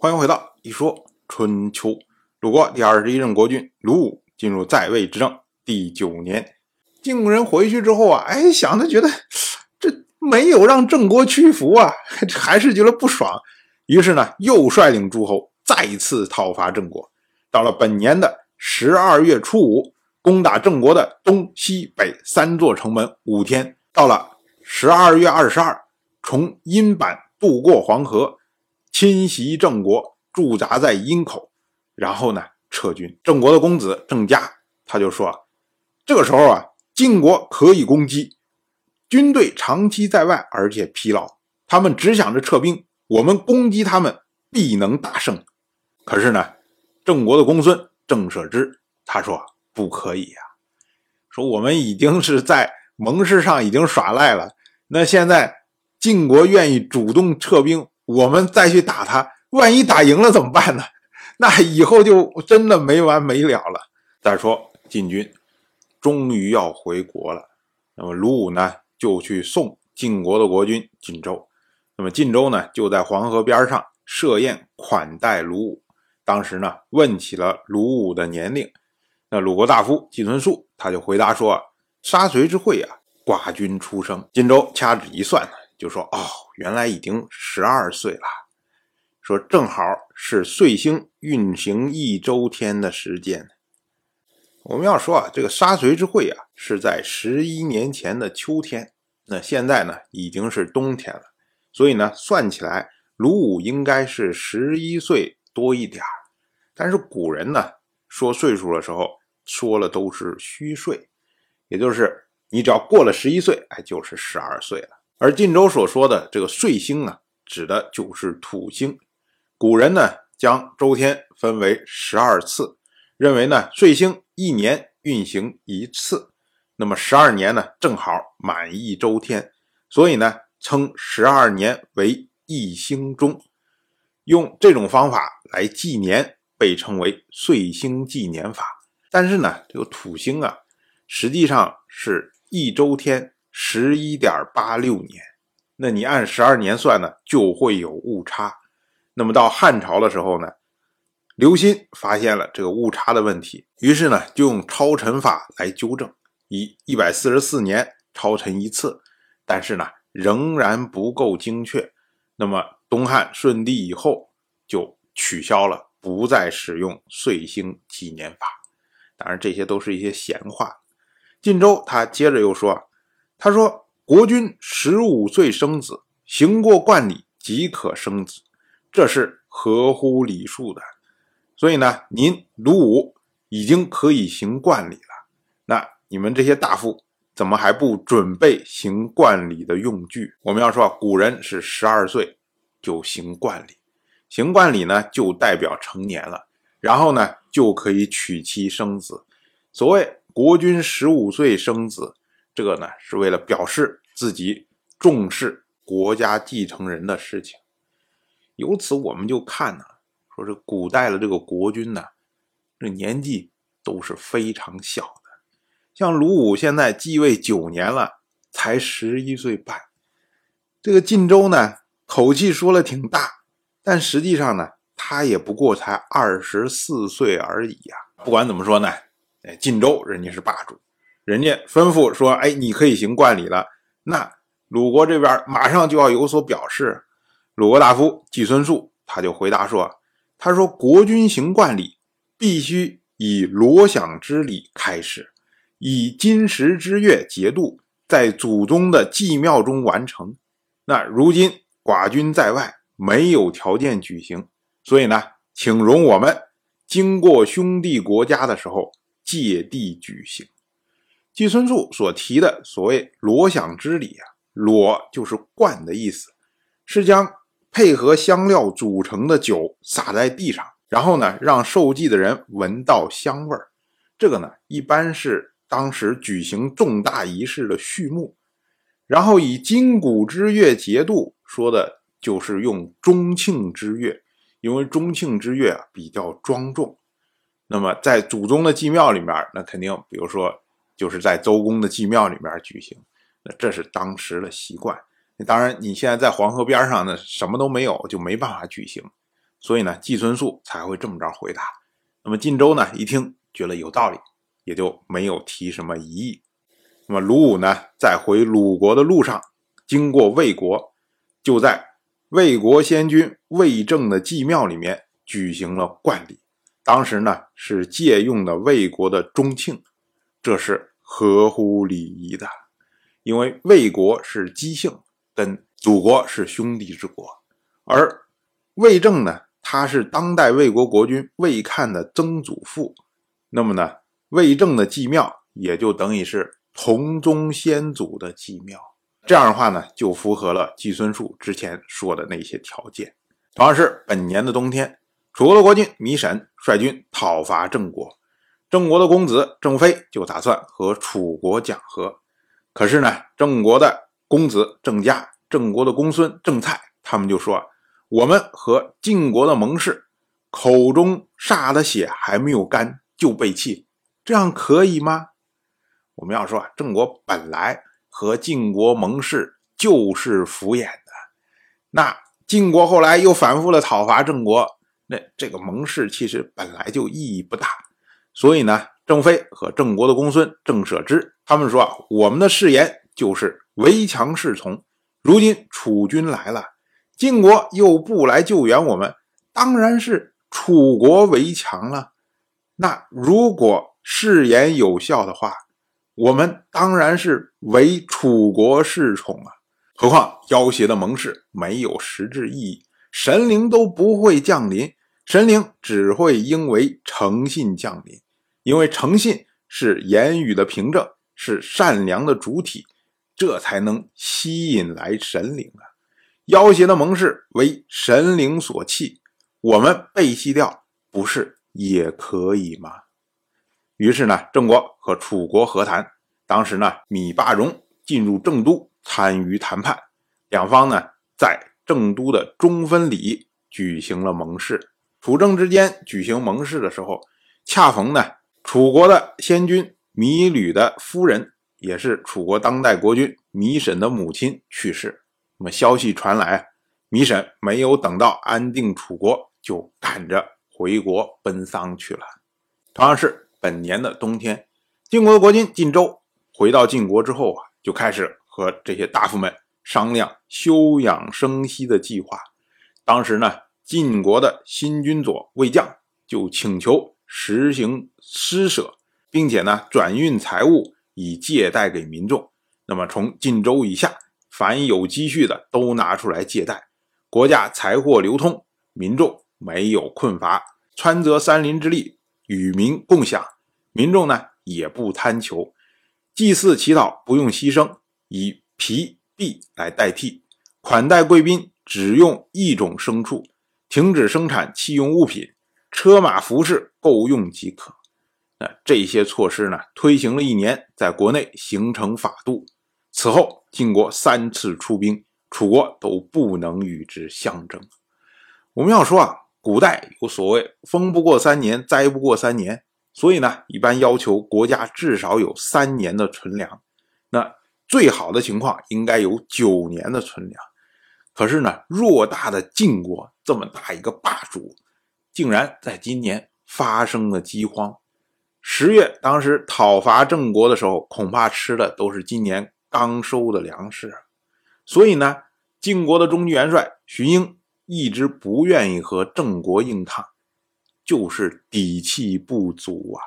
欢迎回到一说春秋。鲁国第二十一任国君鲁武进入在位执政第九年，晋国人回去之后啊，哎，想着觉得这没有让郑国屈服啊，还是觉得不爽，于是呢，又率领诸侯再次讨伐郑国。到了本年的十二月初五，攻打郑国的东西北三座城门五天。到了十二月二十二，从阴坂渡过黄河。侵袭郑国，驻扎在阴口，然后呢撤军。郑国的公子郑家他就说：“这个时候啊，晋国可以攻击，军队长期在外，而且疲劳，他们只想着撤兵，我们攻击他们必能大胜。可是呢，郑国的公孙郑舍之他说不可以呀，说我们已经是在盟誓上已经耍赖了，那现在晋国愿意主动撤兵。”我们再去打他，万一打赢了怎么办呢？那以后就真的没完没了了。再说晋军终于要回国了，那么鲁武呢就去送晋国的国君晋州。那么晋州呢就在黄河边上设宴款待鲁武。当时呢问起了鲁武的年龄，那鲁国大夫季孙树他就回答说：“杀随之会啊，寡君出生。”晋州掐指一算呢。就说哦，原来已经十二岁了，说正好是岁星运行一周天的时间。我们要说啊，这个杀随之会啊，是在十一年前的秋天，那现在呢已经是冬天了，所以呢算起来，鲁武应该是十一岁多一点但是古人呢说岁数的时候，说了都是虚岁，也就是你只要过了十一岁，哎，就是十二岁了。而晋州所说的这个岁星啊，指的就是土星。古人呢将周天分为十二次，认为呢岁星一年运行一次，那么十二年呢正好满一周天，所以呢称十二年为一星中。用这种方法来纪年，被称为岁星纪年法。但是呢，这个土星啊，实际上是一周天。十一点八六年，那你按十二年算呢，就会有误差。那么到汉朝的时候呢，刘歆发现了这个误差的问题，于是呢就用超陈法来纠正，以一百四十四年超陈一次，但是呢仍然不够精确。那么东汉顺帝以后就取消了，不再使用岁星纪年法。当然这些都是一些闲话。晋州他接着又说。他说：“国君十五岁生子，行过冠礼即可生子，这是合乎礼数的。所以呢，您鲁武已经可以行冠礼了。那你们这些大夫怎么还不准备行冠礼的用具？我们要说，古人是十二岁就行冠礼，行冠礼呢就代表成年了，然后呢就可以娶妻生子。所谓国君十五岁生子。”这个呢，是为了表示自己重视国家继承人的事情。由此我们就看呢，说是古代的这个国君呢，这年纪都是非常小的。像鲁武现在继位九年了，才十一岁半。这个晋州呢，口气说了挺大，但实际上呢，他也不过才二十四岁而已呀。不管怎么说呢，哎，晋州人家是霸主。人家吩咐说：“哎，你可以行冠礼了。”那鲁国这边马上就要有所表示。鲁国大夫季孙树他就回答说：“他说国君行冠礼，必须以罗响之礼开始，以金石之月节度，在祖宗的祭庙中完成。那如今寡君在外，没有条件举行，所以呢，请容我们经过兄弟国家的时候，借地举行。”季孙树所提的所谓“罗响之礼”啊，“罗”就是灌的意思，是将配合香料组成的酒洒在地上，然后呢，让受祭的人闻到香味儿。这个呢，一般是当时举行重大仪式的序幕。然后以金鼓之乐节度，说的就是用中庆之乐，因为中庆之乐啊比较庄重。那么在祖宗的祭庙里面，那肯定，比如说。就是在周公的祭庙里面举行，那这是当时的习惯。当然，你现在在黄河边上呢，什么都没有，就没办法举行。所以呢，季孙素才会这么着回答。那么晋州呢，一听觉得有道理，也就没有提什么异议。那么鲁武呢，在回鲁国的路上，经过魏国，就在魏国先君魏正的祭庙里面举行了冠礼。当时呢，是借用的魏国的中庆，这是合乎礼仪的，因为魏国是姬姓，跟祖国是兄弟之国，而魏正呢，他是当代魏国国君魏看的曾祖父，那么呢，魏正的祭庙也就等于是同宗先祖的祭庙，这样的话呢，就符合了季孙树之前说的那些条件。同样是本年的冬天。楚国的国君糜沈率军讨伐郑国，郑国的公子郑飞就打算和楚国讲和。可是呢，郑国的公子郑家、郑国的公孙郑蔡，他们就说：“我们和晋国的盟誓，口中煞的血还没有干就背弃，这样可以吗？”我们要说啊，郑国本来和晋国盟誓就是敷衍的，那晋国后来又反复的讨伐郑国。那这个盟誓其实本来就意义不大，所以呢，郑飞和郑国的公孙郑舍之他们说啊，我们的誓言就是唯强是从。如今楚军来了，晋国又不来救援我们，当然是楚国为强了。那如果誓言有效的话，我们当然是为楚国侍从啊。何况要挟的盟誓没有实质意义，神灵都不会降临。神灵只会因为诚信降临，因为诚信是言语的凭证，是善良的主体，这才能吸引来神灵啊！要挟的盟誓为神灵所弃，我们背弃掉，不是也可以吗？于是呢，郑国和楚国和谈，当时呢，芈霸荣进入郑都参与谈判，两方呢在郑都的中分里举行了盟誓。楚郑之间举行盟誓的时候，恰逢呢，楚国的先君芈吕的夫人，也是楚国当代国君芈沈的母亲去世。那么消息传来，芈沈没有等到安定楚国，就赶着回国奔丧去了。同样是本年的冬天，晋国的国君晋州回到晋国之后啊，就开始和这些大夫们商量休养生息的计划。当时呢。晋国的新君佐魏将就请求实行施舍，并且呢转运财物以借贷给民众。那么从晋州以下，凡有积蓄的都拿出来借贷，国家财货流通，民众没有困乏，川泽山林之力与民共享。民众呢也不贪求，祭祀祈祷不用牺牲，以皮币来代替，款待贵宾只用一种牲畜。停止生产弃用物品，车马服饰够用即可。那这些措施呢？推行了一年，在国内形成法度。此后，晋国三次出兵，楚国都不能与之相争。我们要说啊，古代有所谓“风不过三年，灾不过三年”，所以呢，一般要求国家至少有三年的存粮。那最好的情况应该有九年的存粮。可是呢，偌大的晋国，这么大一个霸主，竟然在今年发生了饥荒。十月，当时讨伐郑国的时候，恐怕吃的都是今年刚收的粮食。所以呢，晋国的中军元帅荀英一直不愿意和郑国硬抗，就是底气不足啊。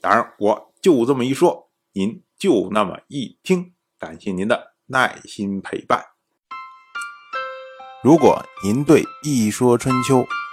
当然，我就这么一说，您就那么一听。感谢您的耐心陪伴。如果您对《一说春秋》